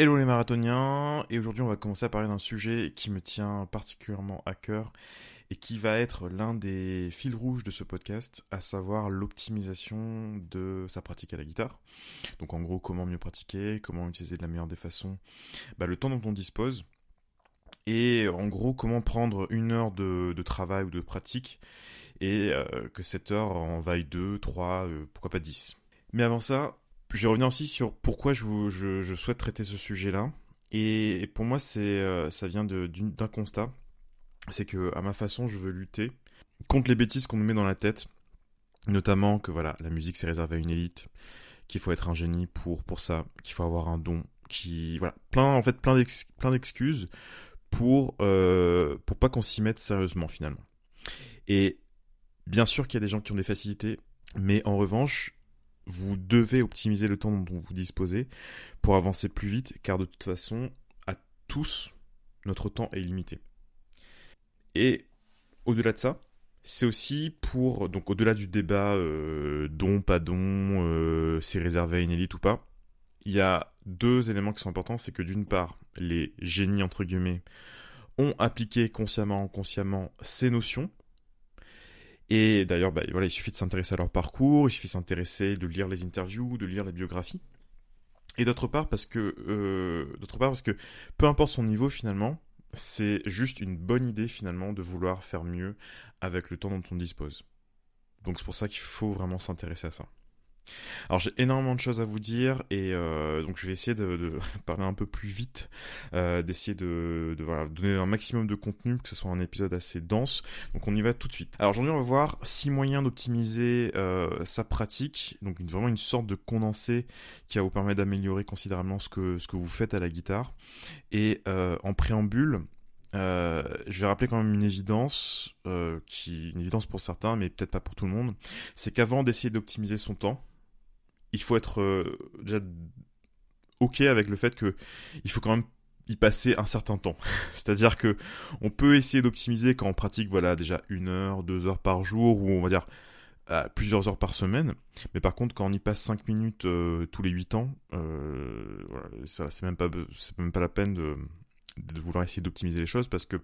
Hello les marathoniens, et aujourd'hui on va commencer à parler d'un sujet qui me tient particulièrement à cœur et qui va être l'un des fils rouges de ce podcast, à savoir l'optimisation de sa pratique à la guitare. Donc en gros comment mieux pratiquer, comment utiliser de la meilleure des façons bah, le temps dont on dispose, et en gros comment prendre une heure de, travail ou de pratique et euh, que cette heure en vaille 2, 3, euh, pourquoi pas 10. Mais avant ça, je vais revenir aussi sur pourquoi je, souhaite traiter ce sujet-là. Et pour moi, c'est, euh, ça vient d'un constat. C'est que, à ma façon, je veux lutter contre les bêtises qu'on nous met dans la tête. Notamment que voilà, la musique c'est réservé à une élite, qu'il faut être un génie pour, pour ça, qu'il faut avoir un don, qui voilà, plein en fait plein d'excuses pour euh, pour pas qu'on s'y mette sérieusement finalement. Et bien sûr qu'il y a des gens qui ont des facilités, mais en revanche, vous devez optimiser le temps dont vous disposez pour avancer plus vite, car de toute façon, à tous, notre temps est limité. Et au-delà de ça, c'est aussi pour, donc au-delà du débat euh, don, pas don, euh, c'est réservé à une élite ou pas, il y a deux éléments qui sont importants, c'est que d'une part, les génies, entre guillemets, ont appliqué consciemment inconsciemment ces notions, et d'ailleurs, bah, voilà, il suffit de s'intéresser à leur parcours, il suffit de s'intéresser, de lire les interviews, de lire les biographies. Et d'autre part parce que, euh, d'autre part parce que, peu importe son niveau finalement, c'est juste une bonne idée finalement de vouloir faire mieux avec le temps dont on dispose. Donc c'est pour ça qu'il faut vraiment s'intéresser à ça. Alors j'ai énormément de choses à vous dire et euh, donc je vais essayer de, parler un peu plus vite, euh, d'essayer de, donner un maximum de contenu, que ce soit un épisode assez dense. Donc on y va tout de suite. Alors aujourd'hui on va voir six moyens d'optimiser euh, sa pratique, donc vraiment une sorte de condensé qui va vous permettre d'améliorer considérablement ce que, ce que vous faites à la guitare. Et en préambule, je vais rappeler quand même une évidence, qui une évidence pour certains, mais peut-être pas pour tout le monde, c'est qu'avant d'essayer d'optimiser son temps, il faut être euh, déjà ok avec le fait que il faut quand même y passer un certain temps. C'est-à-dire que on peut essayer d'optimiser quand on pratique voilà déjà une heure, deux heures par jour ou on va dire plusieurs heures par semaine. Mais par contre, quand on y passe cinq minutes euh, tous les huit ans, euh, c'est même pas c'est même pas la peine de vouloir essayer d'optimiser les choses parce que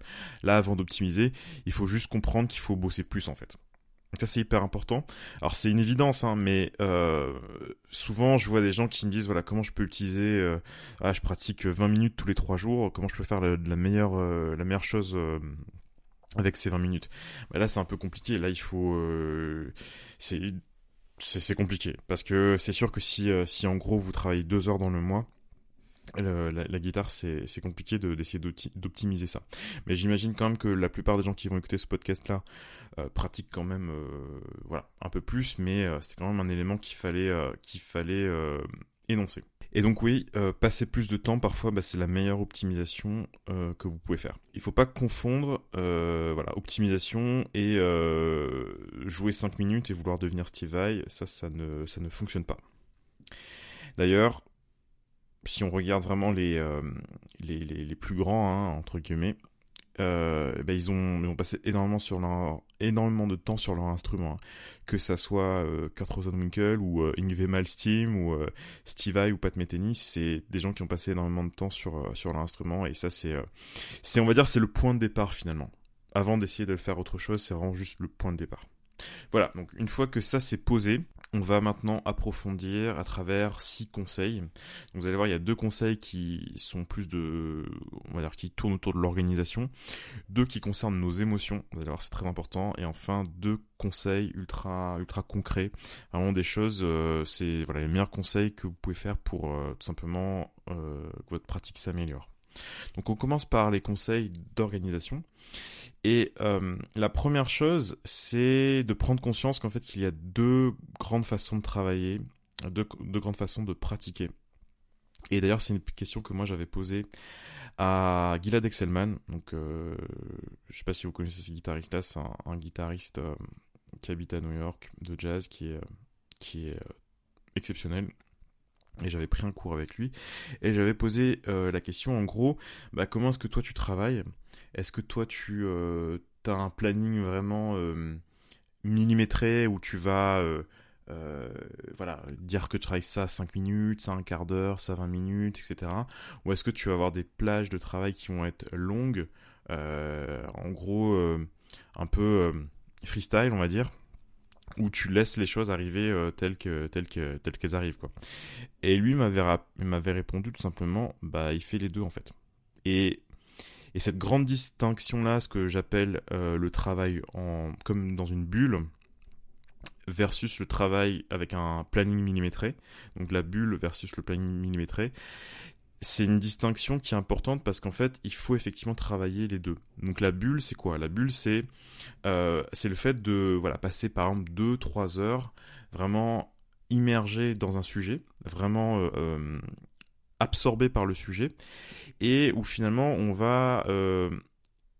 là avant d'optimiser il faut juste comprendre qu'il faut bosser plus en fait ça c'est hyper important. Alors c'est une évidence, hein, mais euh, souvent je vois des gens qui me disent voilà comment je peux utiliser. Euh, ah, je pratique 20 minutes tous les 3 jours. Comment je peux faire la, meilleure euh, la meilleure chose avec ces 20 minutes. Bah, là c'est un peu compliqué. Là il faut c'est c'est compliqué parce que c'est sûr que si si en gros vous travaillez 2 heures dans le mois la, guitare, c'est compliqué d'essayer d'optimiser ça. Mais j'imagine quand même que la plupart des gens qui vont écouter ce podcast-là euh, pratiquent quand même euh, voilà, un peu plus, mais euh, c'est quand même un élément qu'il fallait, qu'il fallait énoncer. Et donc oui, passer plus de temps, parfois, bah, c'est la meilleure optimisation que vous pouvez faire. Il ne faut pas confondre voilà, optimisation et jouer 5 minutes et vouloir devenir Steve Vai. Ça, ça ne, ça ne fonctionne pas. D'ailleurs, si on regarde vraiment les, euh, les, les, plus grands, hein, entre guillemets, euh, ben ils, ont, ils ont passé énormément, sur leur, énormément de temps sur leur instrument. Hein. Que ça soit euh, Kurt Rosenwinkel ou euh, Malmsteen ou euh, Steve Vai ou Pat Metheny, c'est des gens qui ont passé énormément de temps sur, sur leur instrument et ça c'est, c'est on va dire c'est le point de départ finalement. Avant d'essayer de faire autre chose, c'est vraiment juste le point de départ. Voilà, donc une fois que ça c'est posé, on va maintenant approfondir à travers six conseils. vous allez voir, il y a deux conseils qui sont plus de, on va dire, qui tournent autour de l'organisation, deux qui concernent nos émotions. Vous allez voir, c'est très important. Et enfin, deux conseils ultra, ultra concrets, vraiment des choses. Euh, c'est voilà les meilleurs conseils que vous pouvez faire pour euh, tout simplement euh, que votre pratique s'améliore. Donc on commence par les conseils d'organisation. Et euh, la première chose, c'est de prendre conscience qu'en fait, qu'il y a deux grandes façons de travailler, deux, grandes façons de pratiquer. Et d'ailleurs, c'est une question que moi j'avais posée à Gilad Excelman. Donc, euh, je sais pas si vous connaissez ce guitariste-là, c'est un, guitariste euh, qui habite à New York de jazz, qui est, qui est exceptionnel. Et j'avais pris un cours avec lui. Et j'avais posé la question en gros, bah, comment est-ce que toi tu travailles? Est-ce que toi, tu euh, as un planning vraiment euh, millimétré où tu vas euh, voilà, dire que tu travailles ça 5 minutes, ça un quart d'heure, ça 20 minutes, etc. Ou est-ce que tu vas avoir des plages de travail qui vont être longues, en gros, un peu freestyle, on va dire, où tu laisses les choses arriver euh, telles que telles que telles qu'elles arrivent quoi. Et lui m'avait m'avait répondu tout simplement bah il fait les deux en fait. Et et cette grande distinction là, ce que j'appelle euh, le travail en comme dans une bulle versus le travail avec un planning millimétré, donc la bulle versus le planning millimétré, c'est une distinction qui est importante parce qu'en fait, il faut effectivement travailler les deux. Donc la bulle, c'est quoi? La bulle, c'est euh, c'est le fait de voilà passer par exemple 2-3 heures vraiment immergé dans un sujet, vraiment euh, euh, absorbé par le sujet, et où finalement on va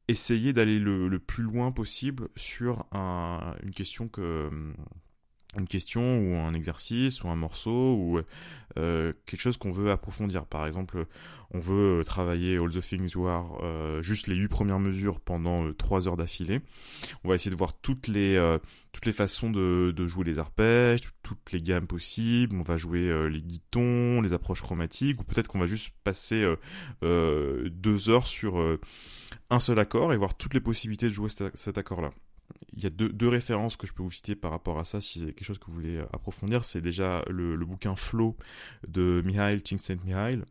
essayer d'aller le, plus loin possible sur une question que une question ou un exercice ou un morceau ou euh, quelque chose qu'on veut approfondir. Par exemple, on veut travailler All the Things You Are, euh, juste les huit premières mesures pendant euh, trois heures d'affilée. On va essayer de voir toutes les toutes les façons de, de, jouer les arpèges, toutes les gammes possibles. On va jouer les guitons, les approches chromatiques, ou peut-être qu'on va juste passer deux heures sur un seul accord et voir toutes les possibilités de jouer cet accord-là il y a deux, références que je peux vous citer par rapport à ça, si c'est quelque chose que vous voulez euh, approfondir. C'est déjà le, bouquin Flow de Mihail Csikszentmihalyi.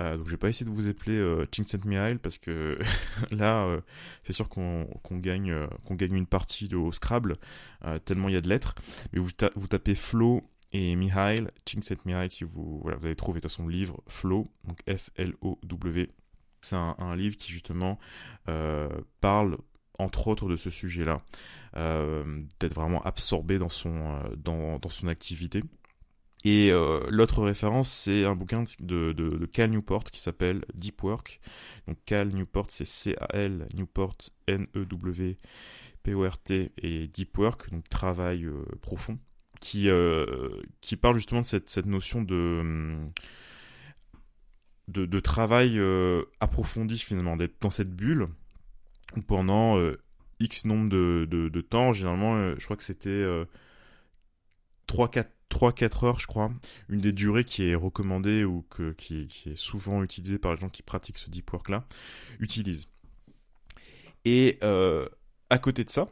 Euh, donc je vais pas essayer de vous appeler euh, Csikszentmihalyi parce que là euh, c'est sûr qu'on gagne qu'on gagne une partie au Scrabble tellement il y a de lettres. Mais vous, vous tapez Flow et Mihail Csikszentmihalyi si vous voilà vous allez trouver de toute façon le livre Flow donc F L O W. C'est un, livre qui justement parle entre autres de ce sujet-là, euh, d'être vraiment absorbé dans son, euh, dans, dans, activité. Et euh, l'autre référence, c'est un bouquin de, Cal Newport qui s'appelle Deep Work. Donc Cal Newport, c'est C-A-L, Newport, N-E-W-P-O-R-T, et Deep Work, donc travail profond, qui, parle justement de cette, notion de travail approfondi finalement, d'être dans cette bulle pendant euh, X nombre de, de, temps. Généralement, euh, je crois que c'était 3-4 3-4 heures, je crois, une des durées qui est recommandée ou que, qui, est souvent utilisée par les gens qui pratiquent ce deep work-là, utilise. Et euh, à côté de ça,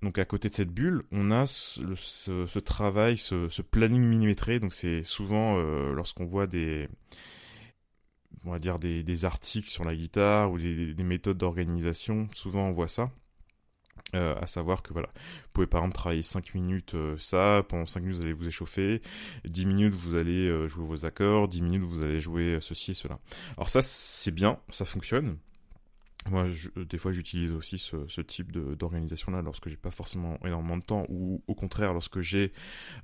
donc à côté de cette bulle, on a ce, travail, ce, ce, planning millimétré. Donc c'est souvent lorsqu'on voit des, on va dire des, articles sur la guitare ou des, méthodes d'organisation, souvent on voit ça. Euh, à savoir que voilà, vous pouvez par exemple travailler 5 minutes euh, ça, pendant 5 minutes vous allez vous échauffer, 10 minutes vous allez euh, jouer vos accords, 10 minutes vous allez jouer ceci et cela. Alors ça c'est bien, ça fonctionne, moi, des fois, j'utilise aussi ce, type d'organisation-là lorsque j'ai pas forcément énormément de temps, ou au contraire, lorsque j'ai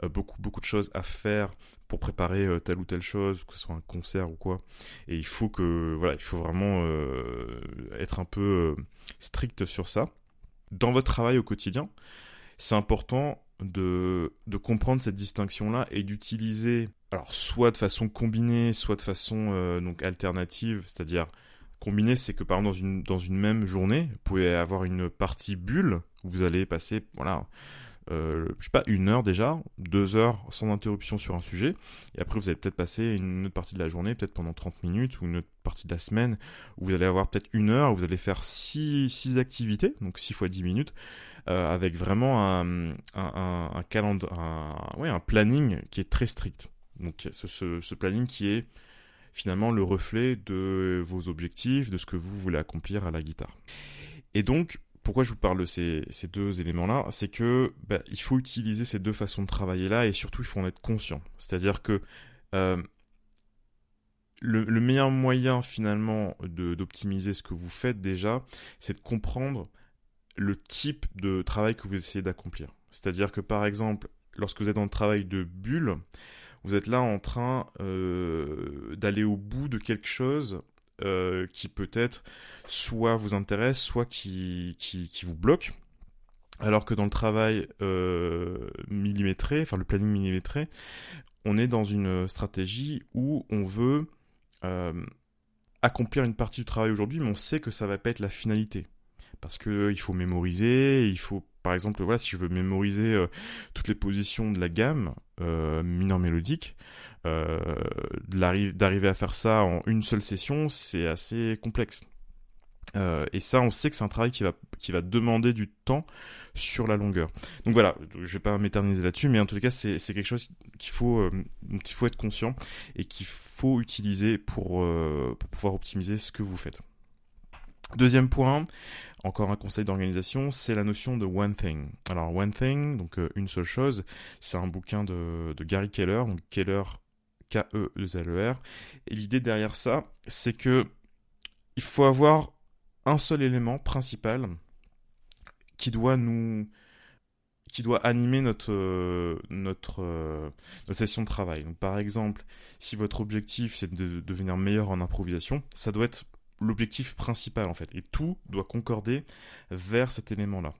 euh, beaucoup, beaucoup de choses à faire pour préparer euh, telle ou telle chose, que ce soit un concert ou quoi. Et il faut que, voilà, il faut vraiment euh, être un peu strict sur ça. Dans votre travail au quotidien, c'est important de, de comprendre cette distinction-là et d'utiliser, alors soit de façon combinée, soit de façon donc alternative, c'est-à-dire Combiné, c'est que par exemple dans une, dans une même journée, vous pouvez avoir une partie bulle où vous allez passer, voilà, euh, je sais pas, une heure déjà, deux heures sans interruption sur un sujet, et après vous allez peut-être passer une autre partie de la journée, peut-être pendant 30 minutes, ou une autre partie de la semaine, où vous allez avoir peut-être une heure, où vous allez faire six, six activités, donc 6 fois 10 minutes, euh, avec vraiment un, un, un, calendrier, un, ouais, un planning qui est très strict. Donc ce, ce planning qui est finalement le reflet de vos objectifs, de ce que vous voulez accomplir à la guitare. Et donc, pourquoi je vous parle de ces, deux éléments-là? C'est que bah, il faut utiliser ces deux façons de travailler là et surtout il faut en être conscient. C'est-à-dire que euh, le, meilleur moyen finalement d'optimiser ce que vous faites déjà, c'est de comprendre le type de travail que vous essayez d'accomplir. C'est-à-dire que par exemple, lorsque vous êtes dans le travail de bulle, vous êtes là en train euh, d'aller au bout de quelque chose euh, qui peut-être soit vous intéresse, soit qui, qui, vous bloque. Alors que dans le travail euh, millimétré, enfin le planning millimétré, on est dans une stratégie où on veut accomplir une partie du travail aujourd'hui, mais on sait que ça va pas être la finalité. Parce que il faut mémoriser, il faut par exemple, voilà, si je veux mémoriser euh, toutes les positions de la gamme euh, mineur mélodique, euh, d'arriver à faire ça en une seule session, c'est assez complexe. Et ça, on sait que c'est un travail qui va, qui va demander du temps sur la longueur. Donc voilà, je vais pas m'éterniser là-dessus, mais en tout cas, c'est quelque chose qu'il faut, faut être conscient et qu'il faut utiliser pour pouvoir optimiser ce que vous faites. Deuxième point, encore un conseil d'organisation, c'est la notion de one thing. Alors one thing, donc euh, une seule chose, c'est un bouquin de, Gary Keller, donc Keller K-E-L-E-R. Et l'idée derrière ça, c'est que il faut avoir un seul élément principal qui doit nous qui doit animer notre notre, euh, notre session de travail. Donc par exemple, si votre objectif c'est de devenir meilleur en improvisation, ça doit être l'objectif principal en fait. Et tout doit concorder vers cet élément-là.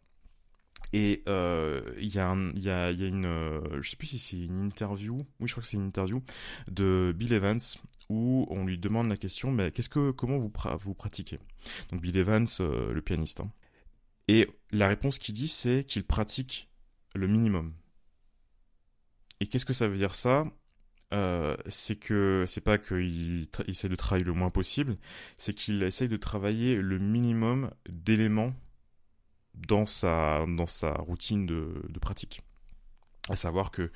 Et euh, il y, y a une, euh, je sais plus si c'est une interview, oui je crois que c'est une interview de Bill Evans où on lui demande la question, mais qu'est-ce que, comment vous, vous pratiquez? Donc Bill Evans, euh, le pianiste. Hein. Et la réponse qu'il dit, c'est qu'il pratique le minimum. Et qu'est-ce que ça veut dire ça? Euh, c'est que c'est pas qu'il essaie de travailler le moins possible, c'est qu'il essaye de travailler le minimum d'éléments dans sa, dans sa routine de, pratique. À savoir que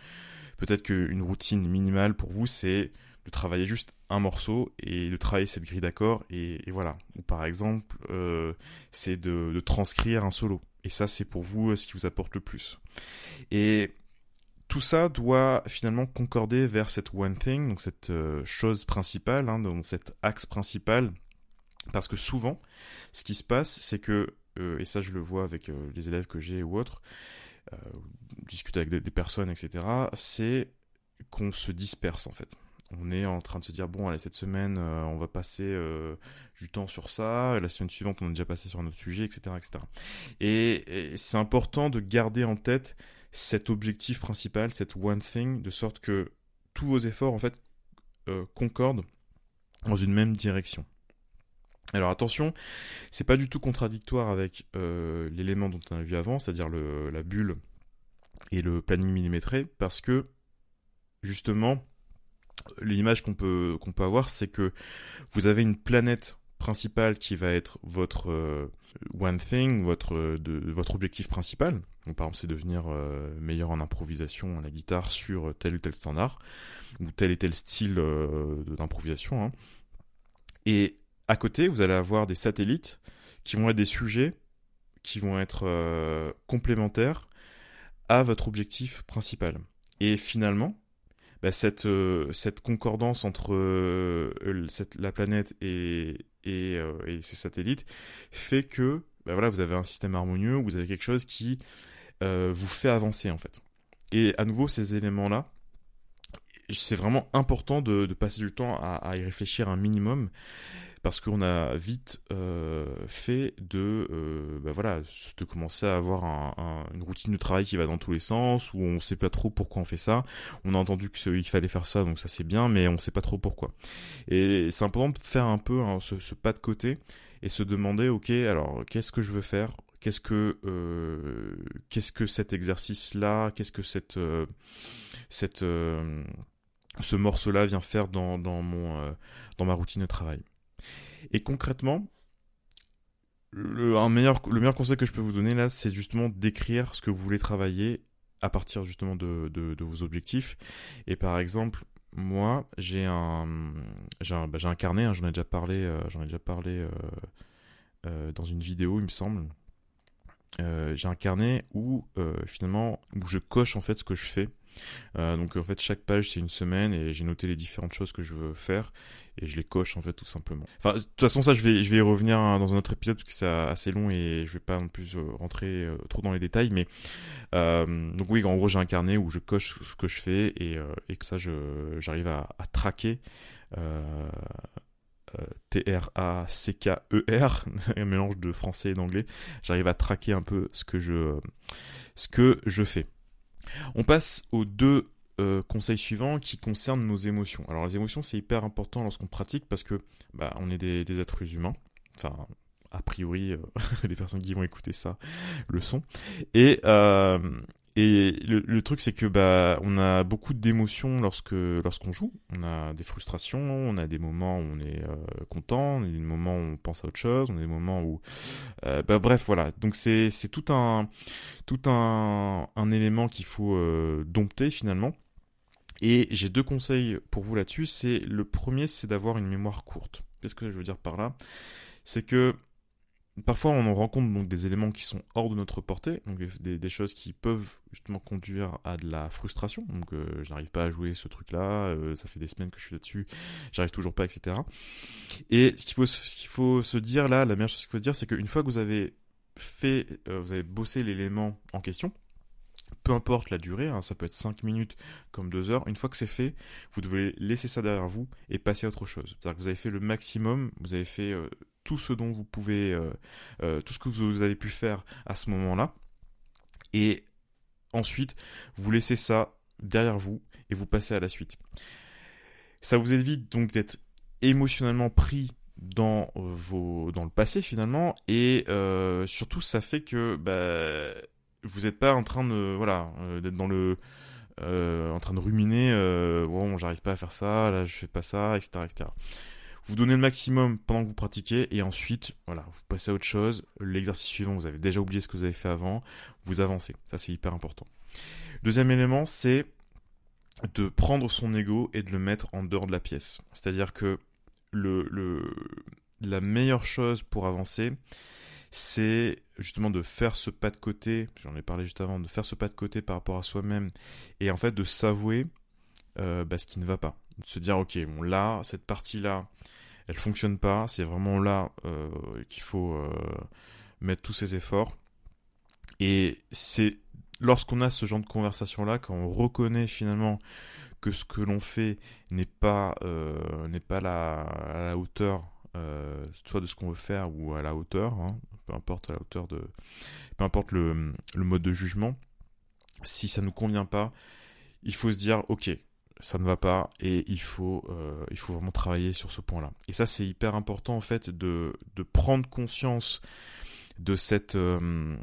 peut-être qu'une routine minimale pour vous, c'est de travailler juste un morceau et de travailler cette grille d'accords et, voilà. Ou par exemple, euh, c'est de, de, transcrire un solo. Et ça, c'est pour vous ce qui vous apporte le plus. Et tout ça doit finalement concorder vers cette one thing, donc cette euh, chose principale, hein, donc cet axe principal, parce que souvent, ce qui se passe, c'est que, euh, et ça je le vois avec euh, les élèves que j'ai ou autres, discuter avec des, personnes, etc., c'est qu'on se disperse en fait. On est en train de se dire, bon, allez, cette semaine, on va passer du temps sur ça, la semaine suivante, on a déjà passé sur un autre sujet, etc., etc. et c'est important de garder en tête cet objectif principal, cette one thing, de sorte que tous vos efforts en fait euh, concordent dans une même direction. Alors attention, c'est pas du tout contradictoire avec euh, l'élément dont on a vu avant, c'est-à-dire la bulle et le planning millimétré, parce que justement, l'image qu'on peut, qu'on peut avoir, c'est que vous avez une planète principale qui va être votre euh, one thing, votre, de, votre objectif principal, par exemple, c'est devenir euh, meilleur en improvisation à la guitare sur tel ou tel standard, ou tel et tel style euh, d'improvisation. Hein. Et à côté, vous allez avoir des satellites qui vont être des sujets qui vont être euh, complémentaires à votre objectif principal. Et finalement, bah, cette, cette concordance entre la planète et, et, ces satellites fait que bah, voilà, vous avez un système harmonieux, vous avez quelque chose qui euh, vous fait avancer en fait. Et à nouveau, ces éléments-là, c'est vraiment important de, passer du temps à, y réfléchir un minimum parce qu'on a vite euh, fait de euh, bah voilà de commencer à avoir une routine de travail qui va dans tous les sens où on sait pas trop pourquoi on fait ça. On a entendu qu'il fallait faire ça donc ça c'est bien mais on sait pas trop pourquoi. Et c'est important de faire un peu hein, ce, pas de côté et se demander ok alors qu'est-ce que je veux faire? Qu'est-ce que euh, qu'est-ce que cet exercice là qu'est-ce que cette ce morceau là vient faire dans ma routine de travail? Et concrètement le, meilleur, le meilleur conseil que je peux vous donner là, c'est justement d'écrire ce que vous voulez travailler à partir justement de, vos objectifs. Et par exemple, moi, j'ai un, bah, carnet, hein, j'en ai déjà parlé, j'en ai déjà parlé dans une vidéo, il me semble. Euh, j'ai un carnet où euh, finalement où je coche en fait ce que je fais. Euh, donc en fait chaque page c'est une semaine et j'ai noté les différentes choses que je veux faire et je les coche en fait tout simplement. Enfin de toute façon ça je vais y revenir hein, dans un autre épisode parce que c'est assez long et je vais pas non plus rentrer trop dans les détails mais donc oui en gros j'ai un carnet où je coche ce que je fais et, et que ça j'arrive à, traquer T-R-A-C-K-E-R, un mélange de français et d'anglais. J'arrive à traquer un peu ce que je fais. On passe aux deux euh, conseils suivants qui concernent nos émotions. Alors les émotions c'est hyper important lorsqu'on pratique parce que bah, on est des, êtres humains, enfin a priori, les personnes qui vont écouter ça le sont. Euh, et le, truc, c'est que bah, on a beaucoup d'émotions lorsque lorsqu'on joue. On a des frustrations, on a des moments où on est euh, content, on a des moments où on pense à autre chose, on a des moments où, euh, bah, bref, voilà. Donc c'est c'est tout un tout un un élément qu'il faut euh, dompter finalement. Et j'ai deux conseils pour vous là-dessus. C'est le premier, c'est d'avoir une mémoire courte. Qu'est-ce que je veux dire par là? C'est que Parfois, on en rencontre donc des éléments qui sont hors de notre portée, donc des, choses qui peuvent justement conduire à de la frustration. Donc, euh, je n'arrive pas à jouer ce truc-là, euh, ça fait des semaines que je suis là-dessus, j'arrive toujours pas, etc. Et ce qu'il faut, se dire là, la meilleure chose qu'il faut se dire, c'est qu'une fois que vous avez fait, euh, vous avez bossé l'élément en question, peu importe la durée, hein, ça peut être 5 minutes comme 2 heures, une fois que c'est fait, vous devez laisser ça derrière vous et passer à autre chose. C'est-à-dire que vous avez fait le maximum, vous avez fait tout ce dont vous pouvez, euh, euh, tout ce que vous avez pu faire à ce moment-là. Et ensuite, vous laissez ça derrière vous et vous passez à la suite. Ça vous évite donc d'être émotionnellement pris dans vos dans le passé finalement et euh, surtout ça fait que bah, vous n'êtes pas en train de voilà d'être dans le en train de ruminer bon j'arrive pas à faire ça là je fais pas ça etc etc vous donnez le maximum pendant que vous pratiquez et ensuite, voilà, vous passez à autre chose. L'exercice suivant, vous avez déjà oublié ce que vous avez fait avant, vous avancez. Ça, c'est hyper important. Deuxième élément, c'est de prendre son ego et de le mettre en dehors de la pièce. C'est-à-dire que le, la meilleure chose pour avancer, c'est justement de faire ce pas de côté, j'en ai parlé juste avant, de faire ce pas de côté par rapport à soi-même et en fait de s'avouer euh, bah, ce qui ne va pas. De se dire, ok, bon là, cette partie-là, elle fonctionne pas. C'est vraiment là euh, qu'il faut euh, mettre tous ses efforts. Et c'est lorsqu'on a ce genre de conversation là, quand on reconnaît finalement que ce que l'on fait n'est pas euh, pas la, à la hauteur soit de ce qu'on veut faire ou à la hauteur, hein, peu importe la hauteur de, peu importe le, le mode de jugement. Si ça nous convient pas, il faut se dire ok, ça ne va pas et il faut, euh, il faut vraiment travailler sur ce point-là. Et ça, c'est hyper important en fait de, de prendre conscience de cette, euh,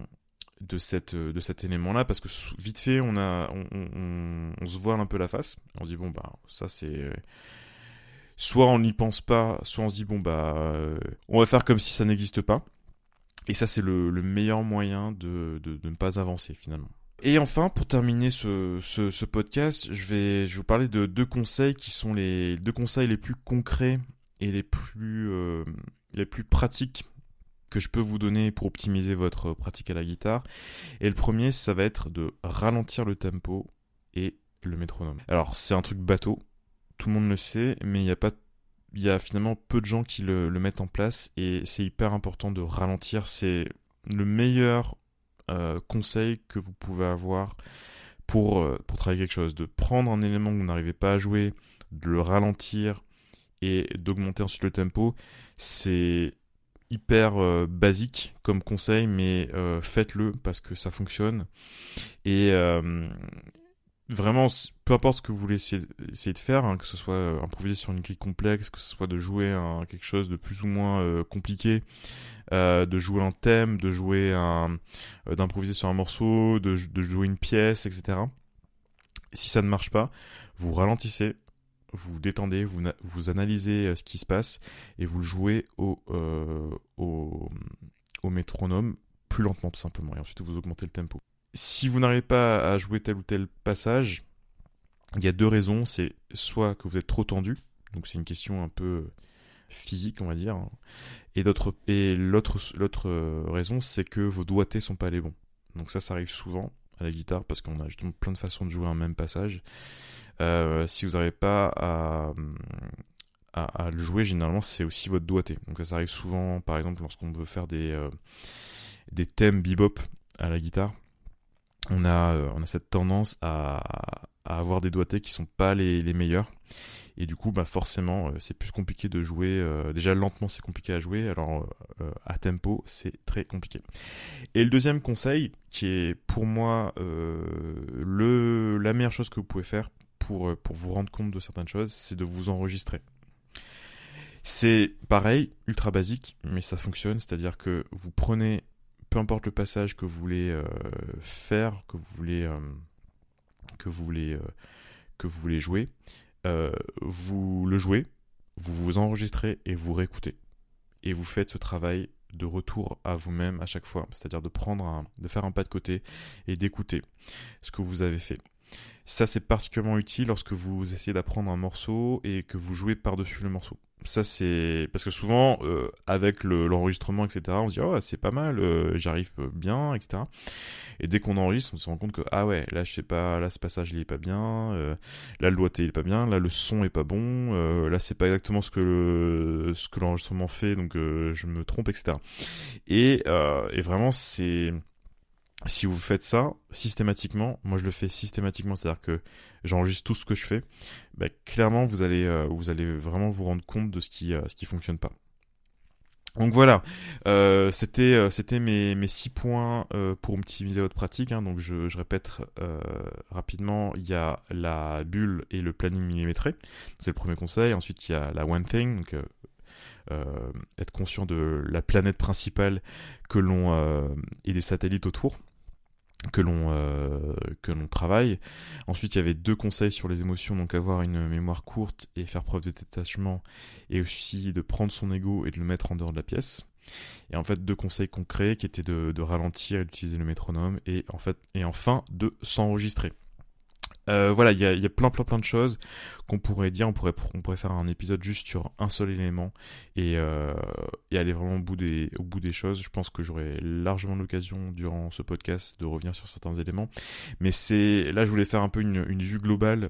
de cette, de cet élément-là parce que vite fait, on a, on, on, se voit un peu la face. On se dit bon bah ça c'est, soit on n'y pense pas, soit on se dit bon bah euh, on va faire comme si ça n'existe pas. Et ça, c'est le, le meilleur moyen de, de ne pas avancer finalement. Et enfin, pour terminer ce, podcast, je vais, vous parler de deux conseils qui sont les deux conseils les plus concrets et les plus, euh, les plus pratiques que je peux vous donner pour optimiser votre pratique à la guitare. Et le premier, ça va être de ralentir le tempo et le métronome. Alors, c'est un truc bateau, tout le monde le sait, mais il n'y a pas il y a finalement peu de gens qui le mettent en place et c'est hyper important de ralentir. C'est le meilleur euh, conseil que vous pouvez avoir pour, euh, pour travailler quelque chose. De prendre un élément que vous n'arrivez pas à jouer, de le ralentir et d'augmenter ensuite le tempo. C'est hyper euh, basique comme conseil, mais faites-le parce que ça fonctionne. Et vraiment, peu importe ce que vous voulez essayer, de faire, hein, que ce soit improviser sur une clé complexe, que ce soit de jouer un, quelque chose de plus ou moins compliqué, euh, de jouer un thème, de jouer un, euh, d'improviser sur un morceau, de, jouer une pièce, etc. Si ça ne marche pas, vous ralentissez, vous détendez, vous, vous analysez euh, ce qui se passe et vous le jouez au, au, au métronome plus lentement tout simplement et ensuite vous augmentez le tempo. Si vous n'arrivez pas à jouer tel ou tel passage, il y a deux raisons. C'est soit que vous êtes trop tendu, donc c'est une question un peu physique, on va dire. Et l'autre raison, c'est que vos doigtés sont pas les bons. Donc ça, ça arrive souvent à la guitare parce qu'on a justement plein de façons de jouer un même passage. Euh, si vous n'arrivez pas à, le jouer, généralement, c'est aussi votre doigté. Donc ça, ça arrive souvent, par exemple, lorsqu'on veut faire des euh, des thèmes bebop à la guitare. On a, on a cette tendance à, avoir des doigtés qui sont pas les, les meilleurs. Et du coup bah forcément euh, c'est plus compliqué de jouer euh, déjà lentement c'est compliqué à jouer. Alors euh, à tempo c'est très compliqué. Et le deuxième conseil qui est pour moi la meilleure chose que vous pouvez faire pour pour vous rendre compte de certaines choses c'est de vous enregistrer. C'est pareil, ultra basique, mais ça fonctionne, c'est-à-dire que vous prenez peu importe le passage que vous voulez euh, faire, que vous voulez, euh, que vous voulez, euh, que vous voulez jouer, vous le jouez, vous vous enregistrez et vous réécoutez. Et vous faites ce travail de retour à vous-même à chaque fois, c'est-à-dire de prendre de faire un pas de côté et d'écouter ce que vous avez fait. Ça, c'est particulièrement utile lorsque vous essayez d'apprendre un morceau et que vous jouez par-dessus le morceau ça c'est parce que souvent euh, avec l'enregistrement etc on se dit oh c'est pas mal euh, j'arrive bien etc et dès qu'on enregistre on se rend compte que ah ouais là je sais pas là ce passage il est pas bien euh, là le doigté il est pas bien là le son est pas bon là c'est pas exactement ce que le, ce que l'enregistrement fait donc je me trompe etc et, et vraiment c'est si vous faites ça systématiquement, moi je le fais systématiquement, c'est-à-dire que j'enregistre tout ce que je fais, bah, clairement vous allez, euh, vous allez vraiment vous rendre compte de ce qui, euh, ce qui fonctionne pas. Donc voilà, euh, c'était c'était mes, mes six points pour optimiser votre pratique. Hein. donc je, je répète rapidement, il y a la bulle et le planning millimétré. C'est le premier conseil. Ensuite il y a la one thing, donc être conscient de la planète principale que l'on et des satellites autour que l'on euh, que l'on travaille. Ensuite, il y avait deux conseils sur les émotions, donc avoir une mémoire courte et faire preuve de détachement, et aussi de prendre son ego et de le mettre en dehors de la pièce. Et en fait, deux conseils concrets qui étaient de, de ralentir et d'utiliser le métronome, et en fait, et enfin de s'enregistrer. Euh, voilà, il y a, y a, plein plein plein de choses qu'on pourrait dire. On pourrait on pourrait faire un épisode juste sur un seul élément et, euh, et aller vraiment au bout des au bout des choses. Je pense que j'aurai largement l'occasion durant ce podcast de revenir sur certains éléments. Mais c'est là, je voulais faire un peu une, une vue globale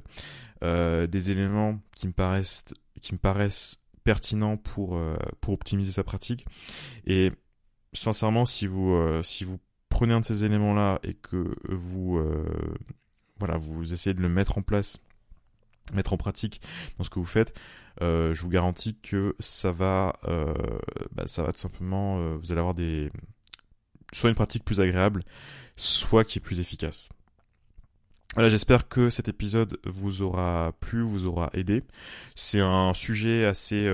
euh, des éléments qui me paraissent qui me paraissent pertinents pour pour optimiser sa pratique. Et sincèrement, si vous si vous prenez un de ces éléments là et que vous voilà, vous essayez de le mettre en place, mettre en pratique dans ce que vous faites, euh, je vous garantis que ça va, euh, bah, ça va tout simplement, euh, vous allez avoir des, soit une pratique plus agréable, soit qui est plus efficace. Voilà, j'espère que cet épisode vous aura plu, vous aura aidé. C'est un sujet assez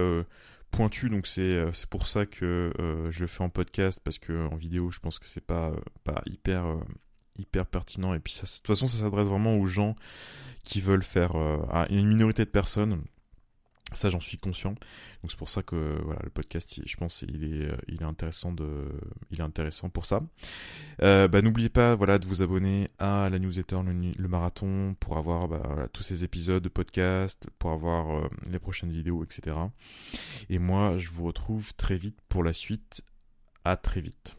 pointu, donc c'est c'est pour ça que je le fais en podcast parce que en vidéo, je pense que c'est pas pas hyper hyper pertinent. Et puis, ça, de toute façon, ça s'adresse vraiment aux gens qui veulent faire euh, à une minorité de personnes. Ça, j'en suis conscient. Donc c'est pour ça que voilà, le podcast, je pense, il est, il est intéressant de, il est intéressant pour ça. Euh, bah, n'oubliez pas, voilà, de vous abonner à la newsletter le, marathon pour avoir bah, tous ces épisodes de podcast, pour avoir euh, les prochaines vidéos, etc. Et moi, je vous retrouve très vite pour la suite. À très vite.